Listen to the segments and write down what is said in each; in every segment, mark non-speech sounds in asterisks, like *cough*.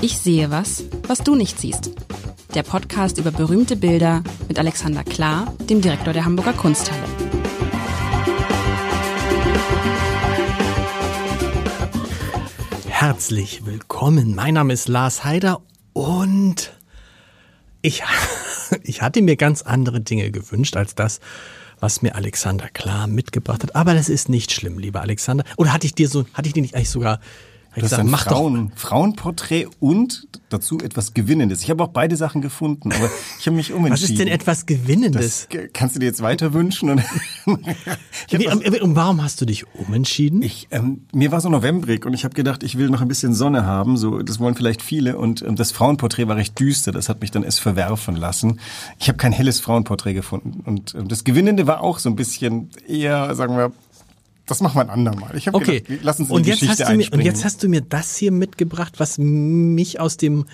Ich sehe was, was du nicht siehst. Der Podcast über berühmte Bilder mit Alexander Klar, dem Direktor der Hamburger Kunsthalle. Herzlich willkommen. Mein Name ist Lars Heider und ich, *laughs* ich hatte mir ganz andere Dinge gewünscht als das, was mir Alexander Klar mitgebracht hat. Aber das ist nicht schlimm, lieber Alexander. Oder hatte ich dir so, hatte ich dir nicht eigentlich sogar das ist ein Frauen, Frauenporträt und dazu etwas Gewinnendes. Ich habe auch beide Sachen gefunden, aber ich habe mich umentschieden. Was ist denn etwas Gewinnendes? Das kannst du dir jetzt weiter wünschen? Und *laughs* Wie, und warum hast du dich umentschieden? Ich, ähm, mir war so novembrig und ich habe gedacht, ich will noch ein bisschen Sonne haben. So, das wollen vielleicht viele. Und ähm, das Frauenporträt war recht düster. Das hat mich dann erst verwerfen lassen. Ich habe kein helles Frauenporträt gefunden. Und ähm, das Gewinnende war auch so ein bisschen eher, sagen wir, das machen wir ein andermal. Ich okay. Gedacht, lass uns in und die jetzt Geschichte hast du mir, Und jetzt hast du mir das hier mitgebracht, was mich aus dem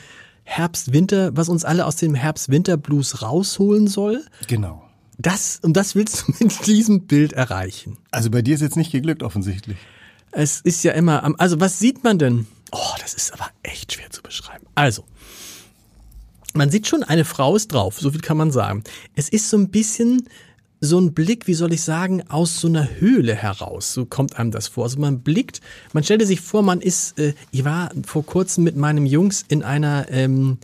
Herbst-Winter, was uns alle aus dem Herbst-Winter-Blues rausholen soll. Genau. Das, und das willst du mit diesem Bild erreichen. Also bei dir ist jetzt nicht geglückt, offensichtlich. Es ist ja immer, also was sieht man denn? Oh, das ist aber echt schwer zu beschreiben. Also, man sieht schon, eine Frau ist drauf, so viel kann man sagen. Es ist so ein bisschen so ein Blick, wie soll ich sagen, aus so einer Höhle heraus. So kommt einem das vor. Also man blickt, man stellte sich vor, man ist, äh, ich war vor kurzem mit meinem Jungs in einer, ähm,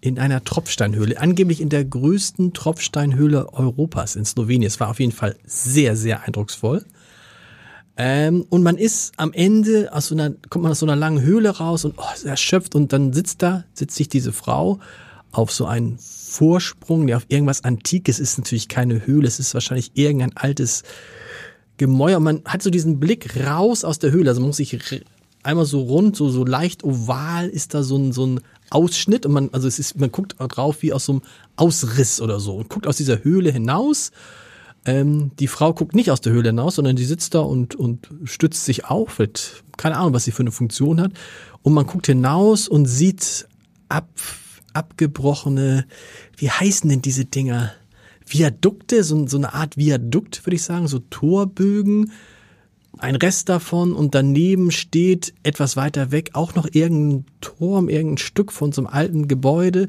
in einer Tropfsteinhöhle, angeblich in der größten Tropfsteinhöhle Europas in Slowenien. Es war auf jeden Fall sehr, sehr eindrucksvoll. Ähm, und man ist am Ende aus so einer, kommt man aus so einer langen Höhle raus und oh, erschöpft und dann sitzt da, sitzt sich diese Frau auf so einen Vorsprung, der auf irgendwas Antikes ist natürlich keine Höhle, es ist wahrscheinlich irgendein altes Gemäuer. Man hat so diesen Blick raus aus der Höhle, also man muss sich einmal so rund, so, so leicht oval ist da so ein, so ein Ausschnitt und man, also es ist, man guckt drauf wie aus so einem Ausriss oder so und guckt aus dieser Höhle hinaus. Ähm, die Frau guckt nicht aus der Höhle hinaus, sondern die sitzt da und, und stützt sich auf, mit, keine Ahnung, was sie für eine Funktion hat. Und man guckt hinaus und sieht ab abgebrochene, wie heißen denn diese Dinger? Viadukte, so, so eine Art Viadukt, würde ich sagen, so Torbögen, ein Rest davon und daneben steht etwas weiter weg auch noch irgendein Turm, irgendein Stück von so einem alten Gebäude,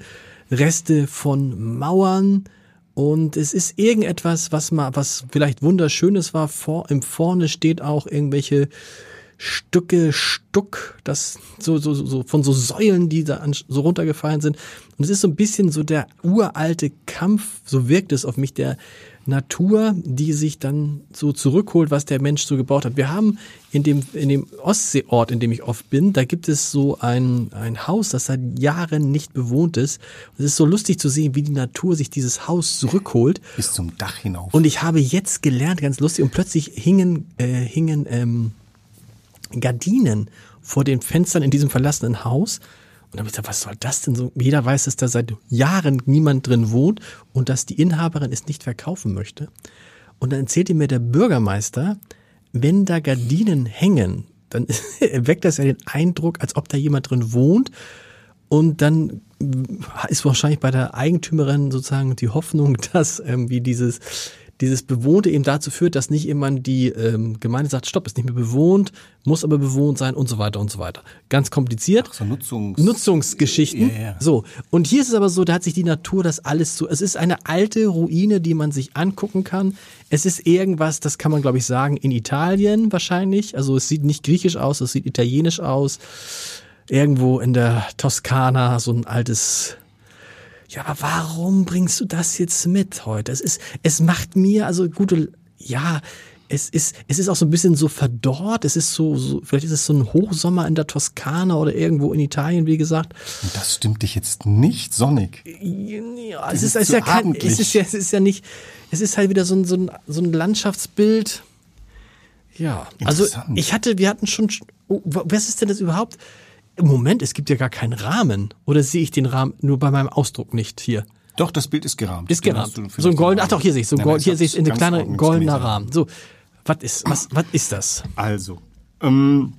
Reste von Mauern und es ist irgendetwas, was mal, was vielleicht wunderschönes war. Vor, im Vorne steht auch irgendwelche Stücke Stuck, das so, so, so von so Säulen, die da so runtergefallen sind. Und es ist so ein bisschen so der uralte Kampf, so wirkt es auf mich, der Natur, die sich dann so zurückholt, was der Mensch so gebaut hat. Wir haben in dem, in dem Ostseeort, in dem ich oft bin, da gibt es so ein, ein Haus, das seit Jahren nicht bewohnt ist. Und es ist so lustig zu sehen, wie die Natur sich dieses Haus zurückholt. Bis zum Dach hinauf. Und ich habe jetzt gelernt, ganz lustig, und plötzlich hingen, äh, hingen, ähm, Gardinen vor den Fenstern in diesem verlassenen Haus. Und dann habe ich gesagt, was soll das denn so? Jeder weiß, dass da seit Jahren niemand drin wohnt und dass die Inhaberin es nicht verkaufen möchte. Und dann erzählte mir der Bürgermeister, wenn da Gardinen hängen, dann *laughs* weckt das ja den Eindruck, als ob da jemand drin wohnt. Und dann ist wahrscheinlich bei der Eigentümerin sozusagen die Hoffnung, *laughs* dass irgendwie dieses dieses Bewohnte eben dazu führt, dass nicht immer die ähm, Gemeinde sagt, stopp, ist nicht mehr bewohnt, muss aber bewohnt sein und so weiter und so weiter. Ganz kompliziert. Ach so Nutzungs Nutzungsgeschichten. Yeah, yeah. So. Und hier ist es aber so, da hat sich die Natur das alles so, es ist eine alte Ruine, die man sich angucken kann. Es ist irgendwas, das kann man glaube ich sagen, in Italien wahrscheinlich. Also es sieht nicht griechisch aus, es sieht italienisch aus. Irgendwo in der Toskana, so ein altes ja, aber warum bringst du das jetzt mit heute? Es ist, es macht mir, also gute, ja, es ist, es ist auch so ein bisschen so verdorrt. Es ist so, so, vielleicht ist es so ein Hochsommer in der Toskana oder irgendwo in Italien, wie gesagt. Und das stimmt dich jetzt nicht sonnig. Ja, es ist, ist, ist ja kein, es ist ja, es ist ja nicht, es ist halt wieder so ein, so ein, so ein Landschaftsbild. Ja, also ich hatte, wir hatten schon, oh, was ist denn das überhaupt? Moment, es gibt ja gar keinen Rahmen. Oder sehe ich den Rahmen nur bei meinem Ausdruck nicht hier? Doch, das Bild ist gerahmt. Ist gerahmt. So ein goldener, ach doch, hier sehe ich so ein Gold, hier sehe ich in kleiner goldener Rahmen. So, was ist, was, was ist das? Also, ähm,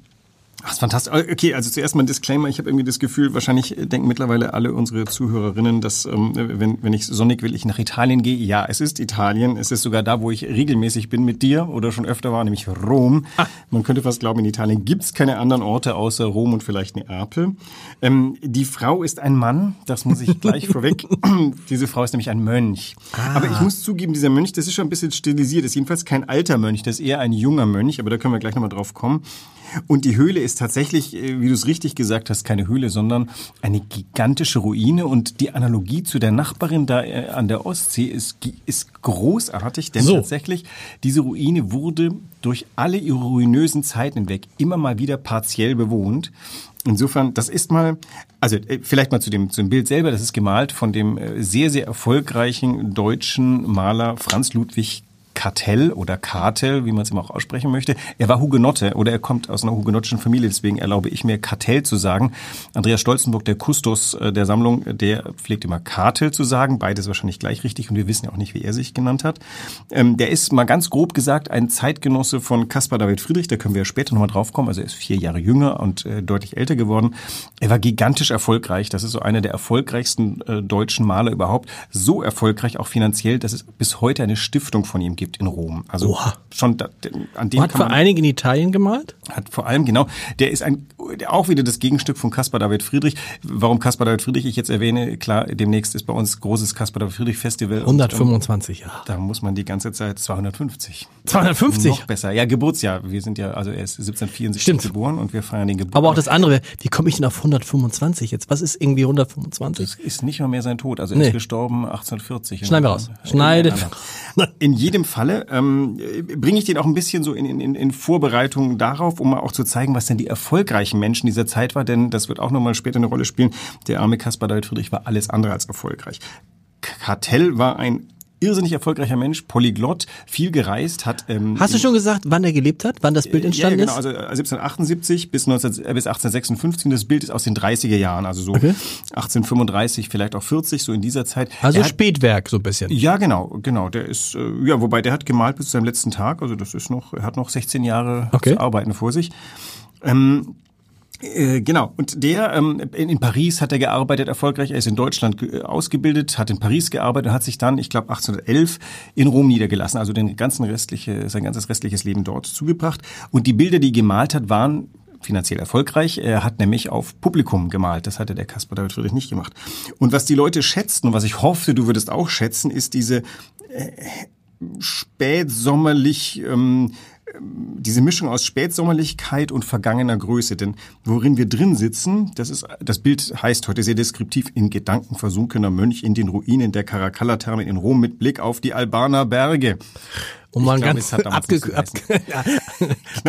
Ach, ist fantastisch. Okay, also zuerst mal ein Disclaimer. Ich habe irgendwie das Gefühl, wahrscheinlich denken mittlerweile alle unsere Zuhörerinnen, dass ähm, wenn, wenn ich sonnig will, ich nach Italien gehe. Ja, es ist Italien. Es ist sogar da, wo ich regelmäßig bin mit dir oder schon öfter war, nämlich Rom. Ah. Man könnte fast glauben, in Italien gibt's keine anderen Orte außer Rom und vielleicht Neapel. Ähm, die Frau ist ein Mann, das muss ich gleich *laughs* vorweg. *clears throat* Diese Frau ist nämlich ein Mönch. Ah. Aber ich muss zugeben, dieser Mönch, das ist schon ein bisschen stilisiert. Das ist jedenfalls kein alter Mönch, das ist eher ein junger Mönch, aber da können wir gleich nochmal drauf kommen. Und die Höhle ist tatsächlich, äh, wie du es richtig gesagt hast, keine Höhle, sondern eine gigantische Ruine. Und die Analogie zu der Nachbarin da äh, an der Ostsee ist, ist großartig, denn so. tatsächlich diese Ruine wurde durch alle ihre ruinösen Zeiten hinweg immer mal wieder partiell bewohnt. Insofern, das ist mal, also äh, vielleicht mal zu dem, zu dem Bild selber, das ist gemalt von dem sehr, sehr erfolgreichen deutschen Maler Franz Ludwig Kartell oder Kartel, wie man es immer auch aussprechen möchte. Er war Hugenotte oder er kommt aus einer hugenottischen Familie, deswegen erlaube ich mir Kartell zu sagen. Andreas Stolzenburg, der Kustos äh, der Sammlung, der pflegt immer Kartel zu sagen, beides wahrscheinlich gleich richtig und wir wissen ja auch nicht, wie er sich genannt hat. Ähm, der ist mal ganz grob gesagt ein Zeitgenosse von Caspar David Friedrich, da können wir ja später nochmal drauf kommen, also er ist vier Jahre jünger und äh, deutlich älter geworden. Er war gigantisch erfolgreich, das ist so einer der erfolgreichsten äh, deutschen Maler überhaupt, so erfolgreich auch finanziell, dass es bis heute eine Stiftung von ihm gibt gibt in Rom. Also Oha. schon da, an dem hat vor allen Dingen in Italien gemalt? Hat vor allem genau. Der ist ein auch wieder das Gegenstück von Caspar David Friedrich. Warum Caspar David Friedrich ich jetzt erwähne, klar, demnächst ist bei uns großes Caspar David Friedrich Festival. 125 Jahre. Da muss man die ganze Zeit 250. 250? Noch besser. Ja, Geburtsjahr. Wir sind ja, also er ist 1764 Stimmt. geboren und wir feiern den Geburtstag. Aber auch das andere, wie komme ich denn auf 125 jetzt? Was ist irgendwie 125? Das ist nicht mal mehr sein Tod. Also er nee. ist gestorben 1840. Schneiden wir raus. Schneide. In jedem Falle ähm, bringe ich den auch ein bisschen so in, in, in Vorbereitung darauf, um mal auch zu zeigen, was denn die erfolgreichen Menschen dieser Zeit war, denn das wird auch nochmal später eine Rolle spielen. Der arme Caspar David Friedrich war alles andere als erfolgreich. Kartell war ein irrsinnig erfolgreicher Mensch, Polyglott, viel gereist, hat. Ähm, Hast du schon gesagt, wann er gelebt hat, wann das Bild entstanden ja, genau, ist? Also 1778 äh, bis, 19, äh, bis 1856. Das Bild ist aus den 30er Jahren, also so okay. 1835, vielleicht auch 40, so in dieser Zeit. Also hat, Spätwerk so ein bisschen. Ja, genau, genau. Der ist, äh, ja, wobei der hat gemalt bis zu seinem letzten Tag. Also das ist noch, er hat noch 16 Jahre okay. zu arbeiten vor sich. Ähm, äh, genau. Und der ähm, in, Paris hat er gearbeitet, erfolgreich. Er ist in Deutschland äh, ausgebildet, hat in Paris gearbeitet, hat sich dann, ich glaube, 1811 in Rom niedergelassen. Also den ganzen restliche, sein ganzes restliches Leben dort zugebracht. Und die Bilder, die gemalt hat, waren finanziell erfolgreich. Er hat nämlich auf Publikum gemalt. Das hatte der Caspar David Friedrich nicht gemacht. Und was die Leute schätzten und was ich hoffte, du würdest auch schätzen, ist diese äh, spätsommerlich ähm, diese Mischung aus Spätsommerlichkeit und vergangener Größe. Denn worin wir drin sitzen, das ist, das Bild heißt heute sehr deskriptiv, in Gedanken versunkener Mönch in den Ruinen der Caracalla-Therme in Rom mit Blick auf die Albaner Berge. Und man ganz abge ab *laughs* ja,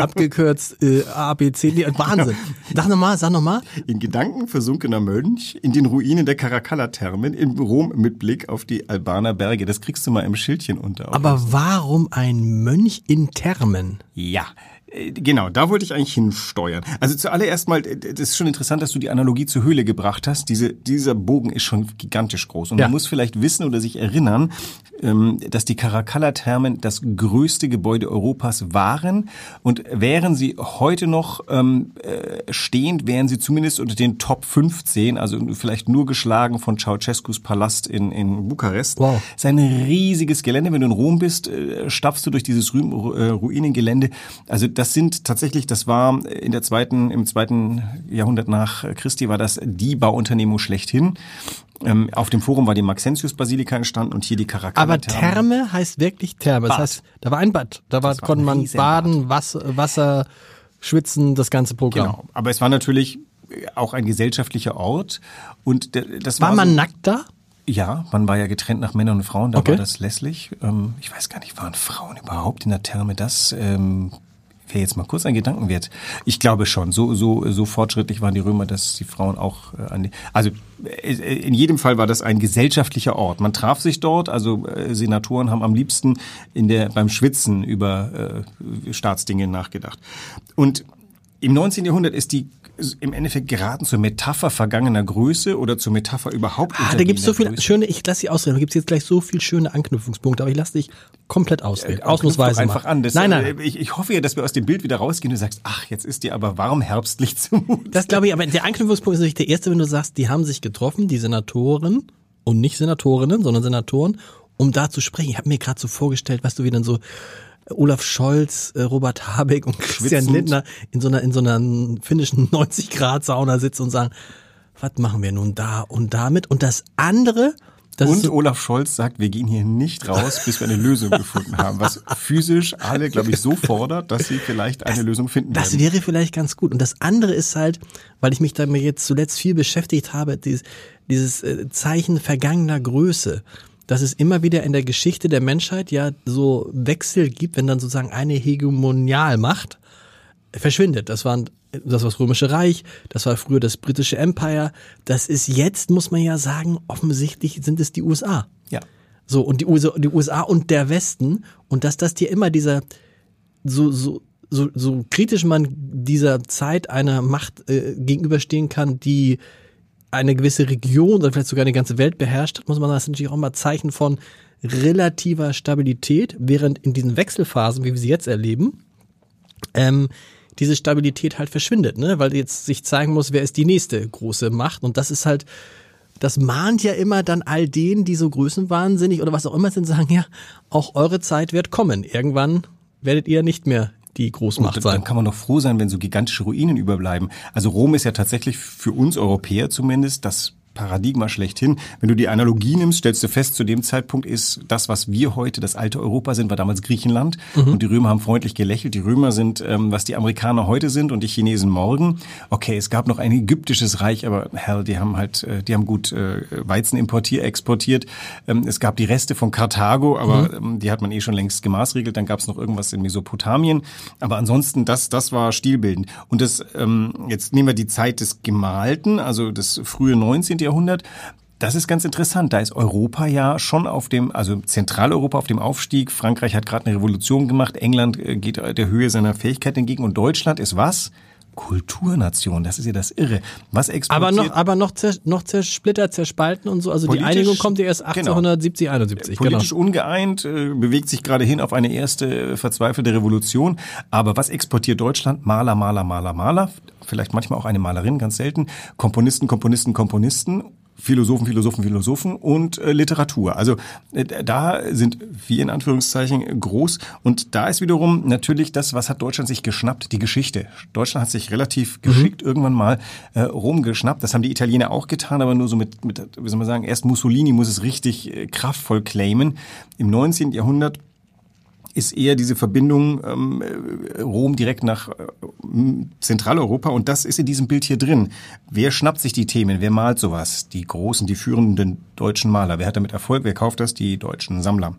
abgekürzt äh, A, B, C, D, Wahnsinn. Sag nochmal, sag nochmal. In Gedanken versunkener Mönch in den Ruinen der Caracalla-Thermen in Rom mit Blick auf die Albaner Berge. Das kriegst du mal im Schildchen unter. Aber warum ein Mönch in Thermen? Ja, Genau, da wollte ich eigentlich hinsteuern. Also zuallererst mal, äh, das ist schon interessant, dass du die Analogie zur Höhle gebracht hast. Diese, dieser Bogen ist schon gigantisch groß. Und ja. man muss vielleicht wissen oder sich erinnern, ähm, dass die Caracalla-Thermen das größte Gebäude Europas waren. Und wären sie heute noch ähm, äh, stehend, wären sie zumindest unter den Top 15, also vielleicht nur geschlagen von Ceausescus Palast in, in Bukarest. Wow. Es ist ein riesiges Gelände. Wenn du in Rom bist, äh, stapfst du durch dieses äh, Ruinengelände. Also das sind tatsächlich, das war in der zweiten, im zweiten Jahrhundert nach Christi war das die Bauunternehmung schlechthin. Ähm, auf dem Forum war die Maxentius-Basilika entstanden und hier die Caracalla. Aber Therme heißt wirklich Therme. Das heißt, da war ein Bad. Da war, konnte man baden, Wasser, Wasser, schwitzen, das ganze Programm. Genau. Aber es war natürlich auch ein gesellschaftlicher Ort. Und das war, war man so, nackt da? Ja, man war ja getrennt nach Männern und Frauen, da okay. war das lässlich. Ähm, ich weiß gar nicht, waren Frauen überhaupt in der Therme? Das ähm, wäre jetzt mal kurz ein Gedankenwert. Ich glaube schon, so, so, so fortschrittlich waren die Römer, dass die Frauen auch äh, an die, also äh, in jedem Fall war das ein gesellschaftlicher Ort. Man traf sich dort, also äh, Senatoren haben am liebsten in der, beim Schwitzen über äh, Staatsdinge nachgedacht. Und im 19. Jahrhundert ist die im Endeffekt geraten zur Metapher vergangener Größe oder zur Metapher überhaupt. Ah, da gibt's so viele Größe. schöne, ich lasse dich ausreden, da gibt's jetzt gleich so viele schöne Anknüpfungspunkte, aber ich lasse dich komplett ausreden. Äh, Ausnahmsweise. einfach an. Das, nein, nein. äh, Ich, ich hoffe ja, dass wir aus dem Bild wieder rausgehen und du sagst, ach, jetzt ist dir aber warm herbstlich *laughs* zumut. Das glaube ich, aber der Anknüpfungspunkt ist natürlich der erste, wenn du sagst, die haben sich getroffen, die Senatoren und nicht Senatorinnen, sondern Senatoren, um da zu sprechen. Ich habe mir gerade so vorgestellt, was du wie dann so Olaf Scholz, äh, Robert Habeck und Christian Schwitzend. Lindner in so einer in so einer finnischen *laughs* 90 Grad Sauna sitzen und sagen, was machen wir nun da und damit? Und das andere, das Und so, Olaf Scholz sagt, wir gehen hier nicht raus, bis wir eine Lösung gefunden haben, was physisch alle, glaube ich, so fordert, dass sie vielleicht eine Lösung finden Das werden. wäre vielleicht ganz gut. Und das andere ist halt, weil ich mich damit jetzt zuletzt viel beschäftigt habe, dieses, dieses äh, Zeichen vergangener Größe, dass es immer wieder in der Geschichte der Menschheit ja so Wechsel gibt, wenn dann sozusagen eine Hegemonialmacht verschwindet. Das waren das war das Römische Reich, das war früher das britische Empire. Das ist jetzt, muss man ja sagen, offensichtlich sind es die USA. Ja. So, und die USA, die USA und der Westen. Und dass das dir immer dieser, so, so, so, so kritisch man dieser Zeit einer Macht äh, gegenüberstehen kann, die eine gewisse Region oder vielleicht sogar eine ganze Welt beherrscht, muss man das natürlich auch mal Zeichen von relativer Stabilität, während in diesen Wechselphasen, wie wir sie jetzt erleben, ähm, diese Stabilität halt verschwindet, ne? weil jetzt sich zeigen muss, wer ist die nächste große Macht. Und das ist halt, das mahnt ja immer dann all denen, die so größenwahnsinnig oder was auch immer sind, sagen, ja, auch eure Zeit wird kommen. Irgendwann werdet ihr nicht mehr die Großmacht Und sein. dann kann man doch froh sein, wenn so gigantische Ruinen überbleiben. Also Rom ist ja tatsächlich für uns Europäer zumindest das Paradigma schlechthin. Wenn du die Analogie nimmst, stellst du fest, zu dem Zeitpunkt ist das, was wir heute das alte Europa sind, war damals Griechenland. Und die Römer haben freundlich gelächelt. Die Römer sind, ähm, was die Amerikaner heute sind und die Chinesen morgen. Okay, es gab noch ein ägyptisches Reich, aber hell, die haben halt, äh, die haben gut äh, Weizen importiert, exportiert. Ähm, es gab die Reste von Karthago, aber ähm, die hat man eh schon längst gemaßregelt. Dann gab es noch irgendwas in Mesopotamien. Aber ansonsten, das, das war stilbildend. Und das, ähm, jetzt nehmen wir die Zeit des Gemalten, also das frühe 19. Jahrhundert. Das ist ganz interessant. Da ist Europa ja schon auf dem, also Zentraleuropa auf dem Aufstieg. Frankreich hat gerade eine Revolution gemacht. England äh, geht der Höhe seiner Fähigkeit entgegen. Und Deutschland ist was? Kulturnation. Das ist ja das Irre. Was exportiert? Aber noch, aber noch, zer, noch zersplittert, zerspalten und so. Also Politisch- die Einigung kommt ja erst genau. 1870, 71. Genau. Politisch ungeeint, äh, bewegt sich gerade hin auf eine erste äh, verzweifelte Revolution. Aber was exportiert Deutschland? Maler, Maler, Maler, Maler. Vielleicht manchmal auch eine Malerin, ganz selten. Komponisten, Komponisten, Komponisten. Philosophen, Philosophen, Philosophen und äh, Literatur. Also äh, da sind wir in Anführungszeichen groß. Und da ist wiederum natürlich das, was hat Deutschland sich geschnappt? Die Geschichte. Deutschland hat sich relativ geschickt irgendwann mal äh, Rom geschnappt. Das haben die Italiener auch getan, aber nur so mit, mit wie soll man sagen, erst Mussolini muss es richtig äh, kraftvoll claimen. Im 19. Jahrhundert ist eher diese Verbindung ähm, äh, Rom direkt nach äh, Zentraleuropa und das ist in diesem Bild hier drin. Wer schnappt sich die Themen? Wer malt sowas? Die großen, die führenden deutschen Maler. Wer hat damit Erfolg? Wer kauft das? Die deutschen Sammler.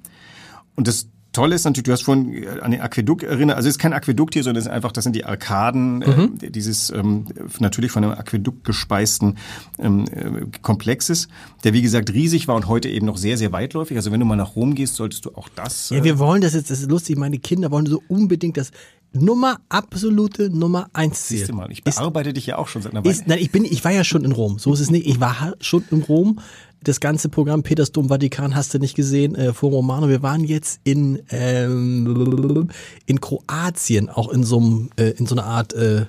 Und das Tolle ist natürlich, du hast vorhin äh, an den Aquädukt erinnert, also es ist kein Aquädukt hier, sondern es ist einfach, das sind die Arkaden äh, dieses ähm, natürlich von einem Aquädukt gespeisten ähm, äh, Komplexes, der wie gesagt riesig war und heute eben noch sehr, sehr weitläufig. Also wenn du mal nach Rom gehst, solltest du auch das. Ja, wir wollen das jetzt, das ist lustig, meine Kinder wollen so unbedingt das Nummer, absolute Nummer eins Ziel. Siehst du mal, ich bearbeite dich ja auch schon seit einer Weile. Ist, nein, ich bin, ich war ja schon in Rom. So ist es nicht. Ich war schon in Rom. Das ganze Programm Petersdom, Vatikan hast du nicht gesehen, äh, Forum Romano. Wir waren jetzt in ähm, in Kroatien, auch in so einem, äh, in so einer Art äh,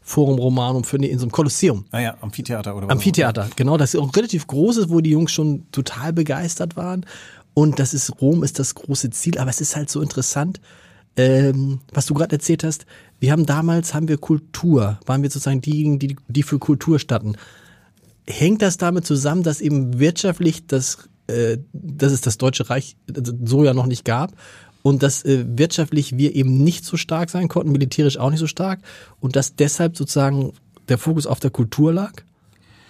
Forum Romanum für nee, in so einem Kolosseum. Ah ja, Amphitheater oder was? Amphitheater, genau, das ist auch relativ groß ist, wo die Jungs schon total begeistert waren. Und das ist, Rom ist das große Ziel, aber es ist halt so interessant, ähm, was du gerade erzählt hast. Wir haben damals, haben wir Kultur, waren wir sozusagen diejenigen, die, die für Kultur standen. Hängt das damit zusammen, dass eben wirtschaftlich das, äh, dass es das Deutsche Reich so ja noch nicht gab und dass äh, wirtschaftlich wir eben nicht so stark sein konnten, militärisch auch nicht so stark und dass deshalb sozusagen der Fokus auf der Kultur lag?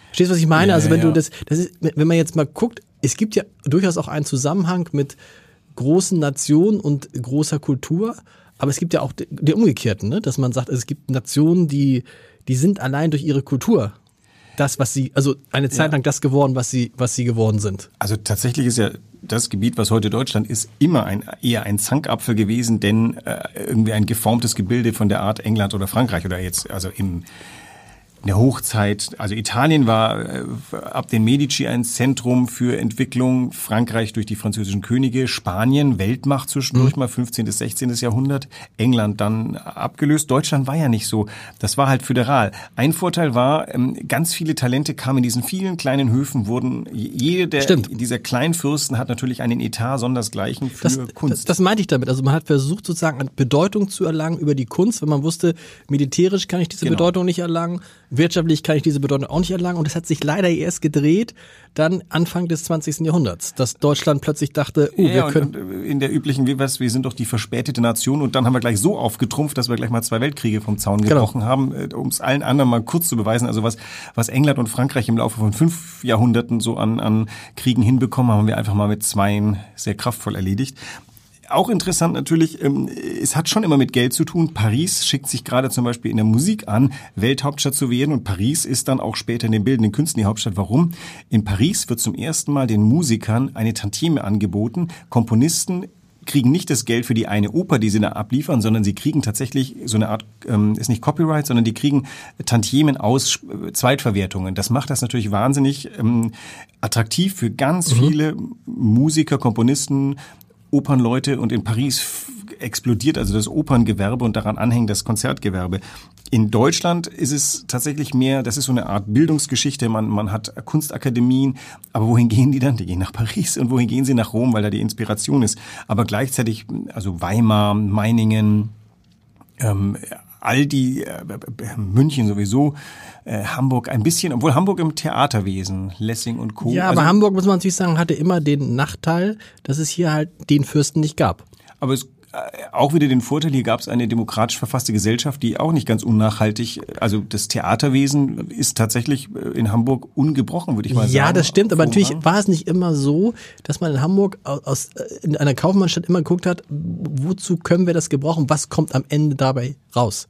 Verstehst du, was ich meine? Ja, also wenn ja. du das, das ist, wenn man jetzt mal guckt, es gibt ja durchaus auch einen Zusammenhang mit großen Nationen und großer Kultur, aber es gibt ja auch die, die umgekehrten, ne? dass man sagt, es gibt Nationen, die, die sind allein durch ihre Kultur das, was sie, also eine Zeit lang das geworden, was sie, was sie geworden sind. Also tatsächlich ist ja das Gebiet, was heute Deutschland ist, immer ein, eher ein Zankapfel gewesen, denn äh, irgendwie ein geformtes Gebilde von der Art England oder Frankreich oder jetzt also im in der Hochzeit, also Italien war äh, ab den Medici ein Zentrum für Entwicklung, Frankreich durch die französischen Könige, Spanien Weltmacht zwischendurch mhm. mal 15. bis 16. Jahrhundert, England dann abgelöst. Deutschland war ja nicht so. Das war halt föderal. Ein Vorteil war, ähm, ganz viele Talente kamen in diesen vielen kleinen Höfen, wurden jede der, Stimmt. dieser kleinen Fürsten hat natürlich einen Etat sondersgleichen für das, Kunst. Das, das meinte ich damit. Also man hat versucht sozusagen Bedeutung zu erlangen über die Kunst, wenn man wusste, militärisch kann ich diese genau. Bedeutung nicht erlangen Wirtschaftlich kann ich diese Bedeutung auch nicht erlangen. Und es hat sich leider erst gedreht, dann Anfang des 20. Jahrhunderts, dass Deutschland plötzlich dachte, oh, ja, wir können. Äh, in der üblichen, wie was, wir sind doch die verspätete Nation und dann haben wir gleich so aufgetrumpft, dass wir gleich mal zwei Weltkriege vom Zaun genau. gebrochen genau. haben, äh, um es allen anderen mal kurz zu beweisen. Also was, was England und Frankreich im Laufe von fünf Jahrhunderten so an, an Kriegen hinbekommen, haben wir einfach mal mit zweien sehr kraftvoll erledigt. Auch interessant natürlich, ähm, es hat schon immer mit Geld zu tun. Paris schickt sich gerade zum Beispiel in der Musik an, Welthauptstadt zu werden und Paris ist dann auch später in den bildenden Künsten die Hauptstadt. Warum? In Paris wird zum ersten Mal den Musikern eine Tantieme angeboten. Komponisten kriegen nicht das Geld für die eine Oper, die sie da abliefern, sondern sie kriegen tatsächlich so eine Art, ähm, ist nicht Copyright, sondern die kriegen Tantiemen aus äh, Zweitverwertungen. Das macht das natürlich wahnsinnig ähm, attraktiv für ganz mhm. viele Musiker, Komponisten, Opernleute und in Paris explodiert also das Operngewerbe und daran anhängt das Konzertgewerbe. In Deutschland ist es tatsächlich mehr, das ist so eine Art Bildungsgeschichte, man, man hat Kunstakademien, aber wohin gehen die dann? Die gehen nach Paris und wohin gehen sie nach Rom, weil da die Inspiration ist. Aber gleichzeitig, also Weimar, Meiningen, ähm, all die, äh, München sowieso, äh, Hamburg ein bisschen, obwohl Hamburg im Theaterwesen, Lessing und Co. Ja, aber also, Hamburg, muss man natürlich sagen, hatte immer den Nachteil, dass es hier halt den Fürsten nicht gab. Aber es äh, auch wieder den Vorteil, hier gab es eine demokratisch verfasste Gesellschaft, die auch nicht ganz unnachhaltig, also das Theaterwesen ist tatsächlich äh, in Hamburg ungebrochen, würde ich mal sagen. Ja, das stimmt, aber natürlich war es nicht immer so, dass man in Hamburg aus, in einer Kaufmannstadt immer geguckt hat, wozu können wir das gebrauchen, was kommt am Ende dabei raus.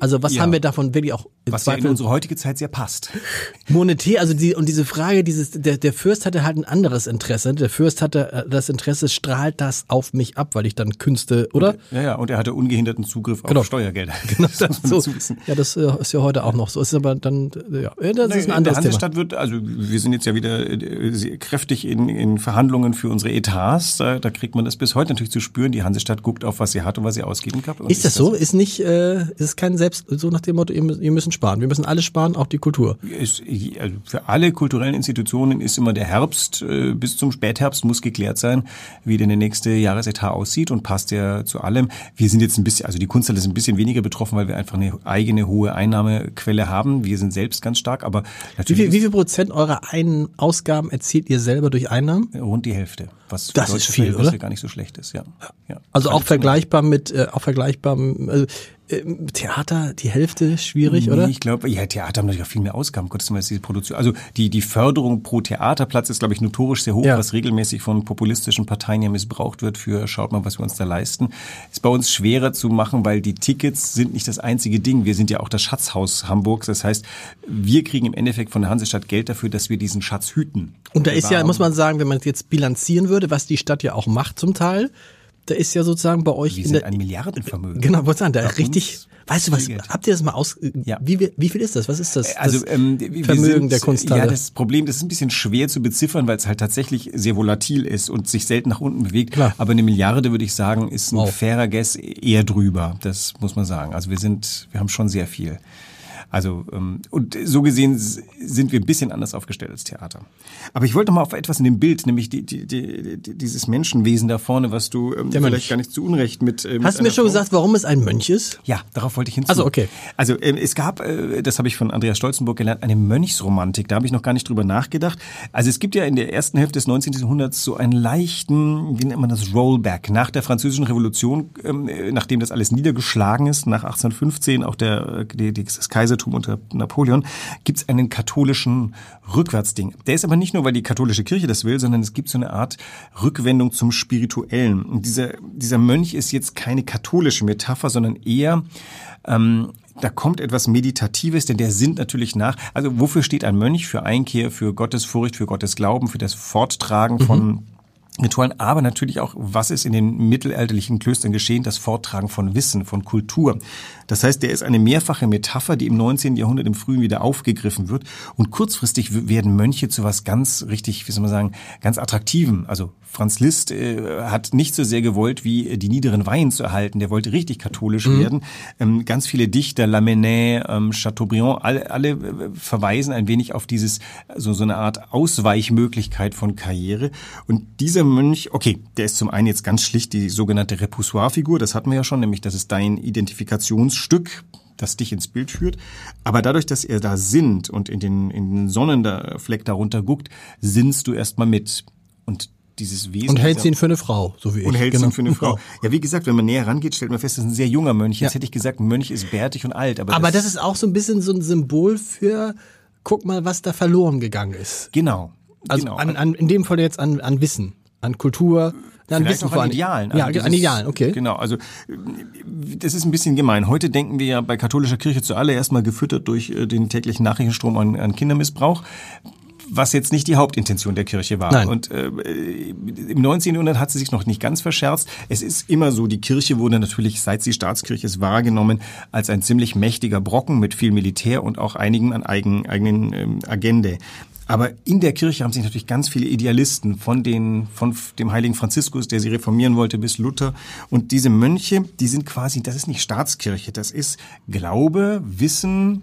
Also was ja. haben wir davon wirklich auch was ja in unsere heutige Zeit sehr passt. *laughs* Monetär, also die und diese Frage, dieses der der Fürst hatte halt ein anderes Interesse. Der Fürst hatte äh, das Interesse, strahlt das auf mich ab, weil ich dann Künste, oder? Und, ja, ja, und er hatte ungehinderten Zugriff genau. auf Steuergelder. *laughs* Genau, das, so. Ja, das äh, ist ja heute auch noch so. Ist aber dann ja, das nee, ist ein anderes in der Hansestadt Thema. wird also wir sind jetzt ja wieder äh, kräftig in, in Verhandlungen für unsere Etats, da, da kriegt man das bis heute natürlich zu spüren. Die Hansestadt guckt auf was sie hat und was sie ausgeben kann. Ist das so? Ist nicht äh, ist kein selbst so nach dem Motto, ihr müssen sparen. Wir müssen alle sparen, auch die Kultur. Ist, also für alle kulturellen Institutionen ist immer der Herbst äh, bis zum Spätherbst muss geklärt sein, wie denn der nächste Jahresetat aussieht und passt ja zu allem. Wir sind jetzt ein bisschen, also die Kunsthalle ist ein bisschen weniger betroffen, weil wir einfach eine eigene hohe Einnahmequelle haben. Wir sind selbst ganz stark, aber natürlich. Wie viel, wie viel Prozent eurer Ein Ausgaben erzielt ihr selber durch Einnahmen? Rund die Hälfte. Was das ist viel, oder? gar nicht so schlecht ist, ja. ja. Also auch vergleichbar mit, äh, auch vergleichbar, also ähm, Theater die Hälfte schwierig, nee, oder? Ich glaube, ja, Theater haben natürlich auch viel mehr Ausgaben. Gottes Willen, diese Produktion. Also die, die Förderung pro Theaterplatz ist, glaube ich, notorisch sehr hoch, ja. was regelmäßig von populistischen Parteien ja missbraucht wird für, schaut mal, was wir uns da leisten. Ist bei uns schwerer zu machen, weil die Tickets sind nicht das einzige Ding. Wir sind ja auch das Schatzhaus Hamburgs. Das heißt, wir kriegen im Endeffekt von der Hansestadt Geld dafür, dass wir diesen Schatz hüten. Und da ist ja, muss man sagen, wenn man jetzt bilanzieren würde, was die Stadt ja auch macht zum Teil, da ist ja sozusagen bei euch. Wir sind ein Milliardenvermögen. Genau, wollte sagen, da ist richtig. Weißt du was? Habt ihr das mal aus? Ja. Wie, wie viel ist das? Was ist das? Also ähm, Vermögen sind, der Kunsthalle. Ja, das Problem, das ist ein bisschen schwer zu beziffern, weil es halt tatsächlich sehr volatil ist und sich selten nach unten bewegt. Klar. Aber eine Milliarde würde ich sagen, ist ein wow. fairer Guess eher drüber. Das muss man sagen. Also wir sind, wir haben schon sehr viel. Also ähm, und so gesehen sind wir ein bisschen anders aufgestellt als Theater. Aber ich wollte noch mal auf etwas in dem Bild, nämlich die, die, die, dieses Menschenwesen da vorne, was du ähm, vielleicht gar nicht zu Unrecht mit. Ähm, Hast du mir schon Frau gesagt, warum es ein Mönch ist? Ja, darauf wollte ich hinzu. Also okay. Also ähm, es gab, äh, das habe ich von Andreas Stolzenburg gelernt, eine Mönchsromantik. Da habe ich noch gar nicht drüber nachgedacht. Also es gibt ja in der ersten Hälfte des 19. Jahrhunderts so einen leichten, wie nennt man das, Rollback nach der Französischen Revolution, ähm, nachdem das alles niedergeschlagen ist, nach 1815 auch der äh, das Kaisertum Kaisertum unter Napoleon, gibt es einen katholischen Rückwärtsding. Der ist aber nicht nur, weil die katholische Kirche das will, sondern es gibt so eine Art Rückwendung zum Spirituellen. Und dieser, dieser Mönch ist jetzt keine katholische Metapher, sondern eher ähm, da kommt etwas Meditatives, denn der sinnt natürlich nach. Also wofür steht ein Mönch? Für Einkehr, für Gottesfurcht, für Gottes Glauben, für das Forttragen von mhm Ritualen, aber natürlich auch, was ist in den mittelalterlichen Klöstern geschehen, das Vortragen von Wissen, von Kultur. Das heißt, der ist eine mehrfache Metapher, die im 19. Jahrhundert im Frühen wieder aufgegriffen wird. Und kurzfristig werden Mönche zu was ganz richtig, wie soll man sagen, ganz attraktivem. Also Franz Liszt äh, hat nicht so sehr gewollt, wie die niederen Weihen zu erhalten. Der wollte richtig katholisch mhm. werden. Ähm, ganz viele Dichter, Lamennais, ähm, Chateaubriand, alle, alle äh, verweisen ein wenig auf dieses, so, so eine Art Ausweichmöglichkeit von Karriere. Und dieser Mönch, okay, der ist zum einen jetzt ganz schlicht die sogenannte Repoussoir-Figur, das hatten wir ja schon, nämlich das ist dein Identifikationsstück, das dich ins Bild führt. Aber dadurch, dass er da sinnt und in den, in den Sonnenfleck darunter guckt, sinnst du erstmal mit. Und dieses Wesen. Und hältst ihn für eine Frau, so wie ich. Und hältst genau. ihn für eine Frau. *laughs* Ja, wie gesagt, wenn man näher rangeht, stellt man fest, das ist ein sehr junger Mönch. Jetzt ja. hätte ich gesagt, ein Mönch ist bärtig und alt. Aber, aber das, das ist auch so ein bisschen so ein Symbol für, guck mal, was da verloren gegangen ist. Genau. Also genau. An, an, in dem Fall jetzt an, an Wissen, an Kultur, an Wissen auch an Idealen. Ja, also an Idealen, okay. Genau, also das ist ein bisschen gemein. Heute denken wir ja bei katholischer Kirche zuallererst mal gefüttert durch äh, den täglichen Nachrichtenstrom an, an Kindermissbrauch was jetzt nicht die Hauptintention der Kirche war. Nein. Und äh, im 19. Jahrhundert hat sie sich noch nicht ganz verscherzt. Es ist immer so, die Kirche wurde natürlich, seit sie Staatskirche ist, wahrgenommen als ein ziemlich mächtiger Brocken mit viel Militär und auch einigen an eigen, eigenen ähm, Agende. Aber in der Kirche haben sich natürlich ganz viele Idealisten von den, von dem heiligen Franziskus, der sie reformieren wollte, bis Luther. Und diese Mönche, die sind quasi, das ist nicht Staatskirche, das ist Glaube, Wissen,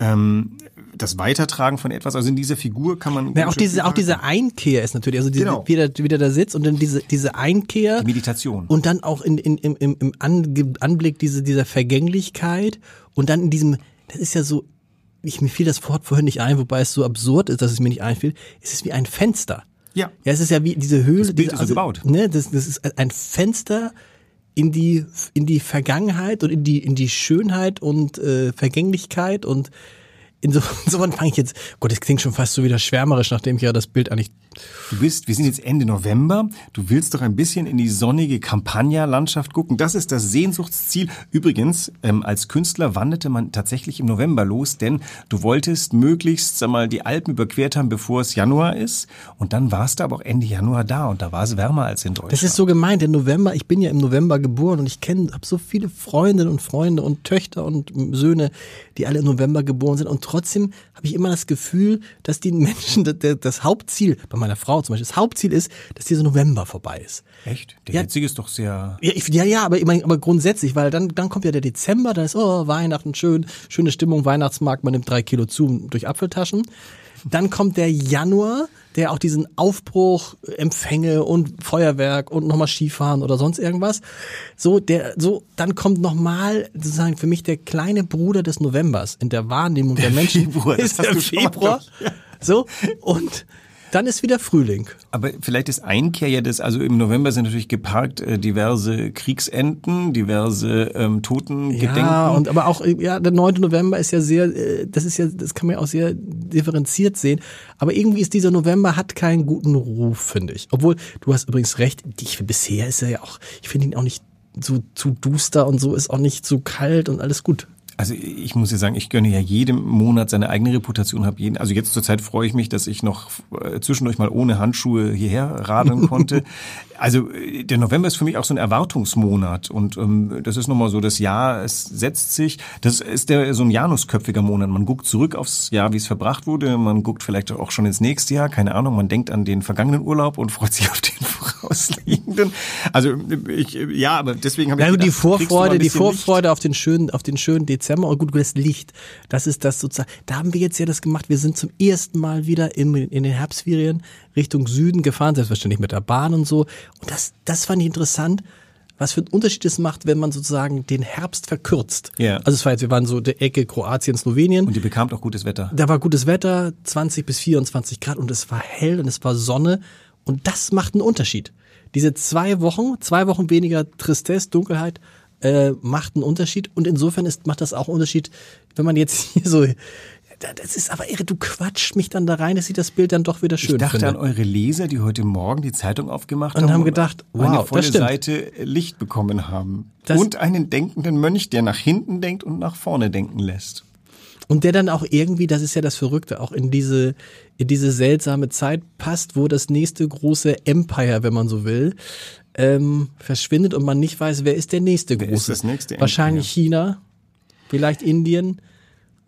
ähm, das Weitertragen von etwas. Also in dieser Figur kann man. Ja, auch diese, auch diese Einkehr ist natürlich, also diese, genau. wie, der, wie der da sitzt und dann diese, diese Einkehr. Die Meditation. Und dann auch in, in, im, im Anblick diese, dieser Vergänglichkeit und dann in diesem, das ist ja so ich, mir fiel das Wort vorhin nicht ein, wobei es so absurd ist, dass es mir nicht einfiel. Es ist wie ein Fenster. Ja. Ja, es ist ja wie diese Höhle. Das Bild diese, ist also, gebaut. Ne, das, das ist ein Fenster in die, in die Vergangenheit und in die, in die Schönheit und äh, Vergänglichkeit und *laughs* insofern fange ich jetzt, Gott, das klingt schon fast so wieder schwärmerisch, nachdem ich ja das Bild eigentlich Du bist, wir sind jetzt Ende November, du willst doch ein bisschen in die sonnige Campagna-Landschaft gucken. Das ist das Sehnsuchtsziel. Übrigens, ähm, als Künstler wanderte man tatsächlich im November los, denn du wolltest möglichst sag mal, die Alpen überquert haben, bevor es Januar ist. Und dann warst du aber auch Ende Januar da und da war es wärmer als in Deutschland. Das ist so gemeint, der November, ich bin ja im November geboren und ich kenne, habe so viele Freundinnen und Freunde und Töchter und Söhne, die alle im November geboren sind. Und trotzdem habe ich immer das Gefühl, dass die Menschen, das, Hauptziel bei meiner Frau zum Beispiel, das Hauptziel ist, dass dieser November vorbei ist. Echt? Der ja, jetzige ist doch sehr. Ja, ich, ja, ja, aber, aber grundsätzlich, weil dann, dann kommt ja der Dezember, dann ist, oh, Weihnachten, schön, schöne Stimmung, Weihnachtsmarkt, man nimmt drei Kilo zu durch Apfeltaschen. Dann kommt der Januar, der auch diesen Aufbruch, Empfänge und Feuerwerk und nochmal Skifahren oder sonst irgendwas. So, der, so, dann kommt nochmal sozusagen für mich der kleine Bruder des Novembers in der Wahrnehmung der, der Menschen. Februar, *laughs* ist der Februar. So, und dann ist wieder Frühling. Aber vielleicht ist Einkehr ja das, also im November sind natürlich geparkt äh, diverse Kriegsenden, diverse ähm, Totengedenken. Ja, und aber auch, ja, der 9. November ist ja sehr, äh, das ist ja, das kann man ja auch sehr differenziert sehen. Aber irgendwie ist dieser November hat keinen guten Ruf, finde ich. Obwohl, du hast übrigens recht, ich, bisher ist er ja auch, ich finde ihn auch nicht so zu duster und so ist auch nicht zu kalt und alles gut. Also ich muss ja sagen, ich gönne ja jedem Monat seine eigene Reputation. Hab jeden, also jetzt zur Zeit freue ich mich, dass ich noch äh, zwischendurch mal ohne Handschuhe hierher radeln konnte. *laughs* Also äh, der November ist für mich auch so ein Erwartungsmonat und ähm, das ist nochmal so das Jahr, es setzt sich. Das ist der so ein Janusköpfiger Monat. Man guckt zurück aufs Jahr, wie es verbracht wurde. Man guckt vielleicht auch schon ins nächste Jahr, keine Ahnung. Man denkt an den vergangenen Urlaub und *laughs* freut sich auf den vorausliegenden. Also ich, ja, aber deswegen habe ich ja, gedacht, die Vorfreude, die Vorfreude Licht. auf den schönen, auf den schönen Dezember und gut, das Licht. Das ist das sozusagen. Da haben wir jetzt ja das gemacht. Wir sind zum ersten Mal wieder in, in den Herbstferien Richtung Süden gefahren, selbstverständlich mit der Bahn und so. Und das, das fand ich interessant, was für einen Unterschied es macht, wenn man sozusagen den Herbst verkürzt. Ja. Also es war jetzt, wir waren so der Ecke Kroatien, Slowenien. Und ihr bekamt auch gutes Wetter. Da war gutes Wetter, 20 bis 24 Grad und es war hell und es war Sonne. Und das macht einen Unterschied. Diese zwei Wochen, zwei Wochen weniger Tristesse, Dunkelheit, äh, macht einen Unterschied. Und insofern ist, macht das auch einen Unterschied, wenn man jetzt *laughs* hier so das ist aber irre, du quatscht mich dann da rein, dass ich das Bild dann doch wieder schön Ich dachte finde. an eure Leser, die heute Morgen die Zeitung aufgemacht und haben. Und haben gedacht, wow, eine volle das stimmt. Seite Licht bekommen haben. Das und einen denkenden Mönch, der nach hinten denkt und nach vorne denken lässt. Und der dann auch irgendwie, das ist ja das Verrückte, auch in diese, in diese seltsame Zeit passt, wo das nächste große Empire, wenn man so will, ähm, verschwindet und man nicht weiß, wer ist der nächste Wer große. ist das nächste Wahrscheinlich China, vielleicht Indien.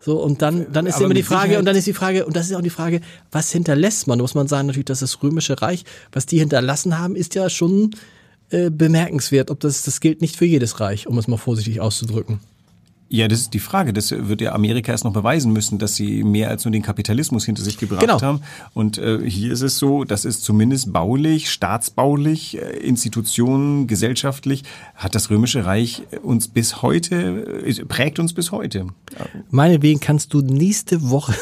So, und dann, dann ist Aber immer die Frage, Sicherheit- und dann ist die Frage, und das ist auch die Frage, was hinterlässt man? Da muss man sagen, natürlich, dass das Römische Reich, was die hinterlassen haben, ist ja schon äh, bemerkenswert. Ob das, das gilt nicht für jedes Reich, um es mal vorsichtig auszudrücken. Ja, das ist die Frage. Das wird ja Amerika erst noch beweisen müssen, dass sie mehr als nur den Kapitalismus hinter sich gebracht Genau. haben. Und äh, hier ist es so, dass es zumindest baulich, staatsbaulich, äh, Institutionen, gesellschaftlich, hat das Römische Reich uns bis heute, äh, prägt uns bis heute. Meinetwegen kannst du nächste Woche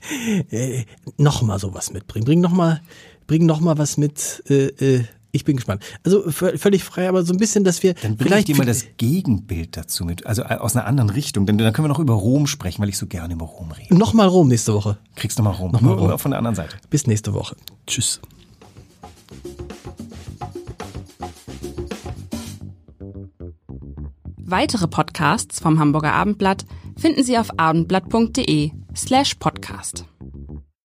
*laughs* äh, noch mal sowas mitbringen. Bring noch mal, bring noch mal was mit. Äh, äh, ich bin gespannt. Also vö- völlig frei, aber so ein bisschen, dass wir Dann bringe ich vielleicht dir mal das Gegenbild dazu mit, also äh, aus einer anderen Richtung. Denn dann können wir noch über Rom sprechen, weil ich so gerne über Rom rede. noch mal Rom nächste Woche. Kriegst du mal Rom. Noch mal Nur Rom. von der anderen Seite. Bis nächste Woche. Tschüss. Weitere Podcasts vom Hamburger Abendblatt finden Sie auf abendblatt.de slash podcast.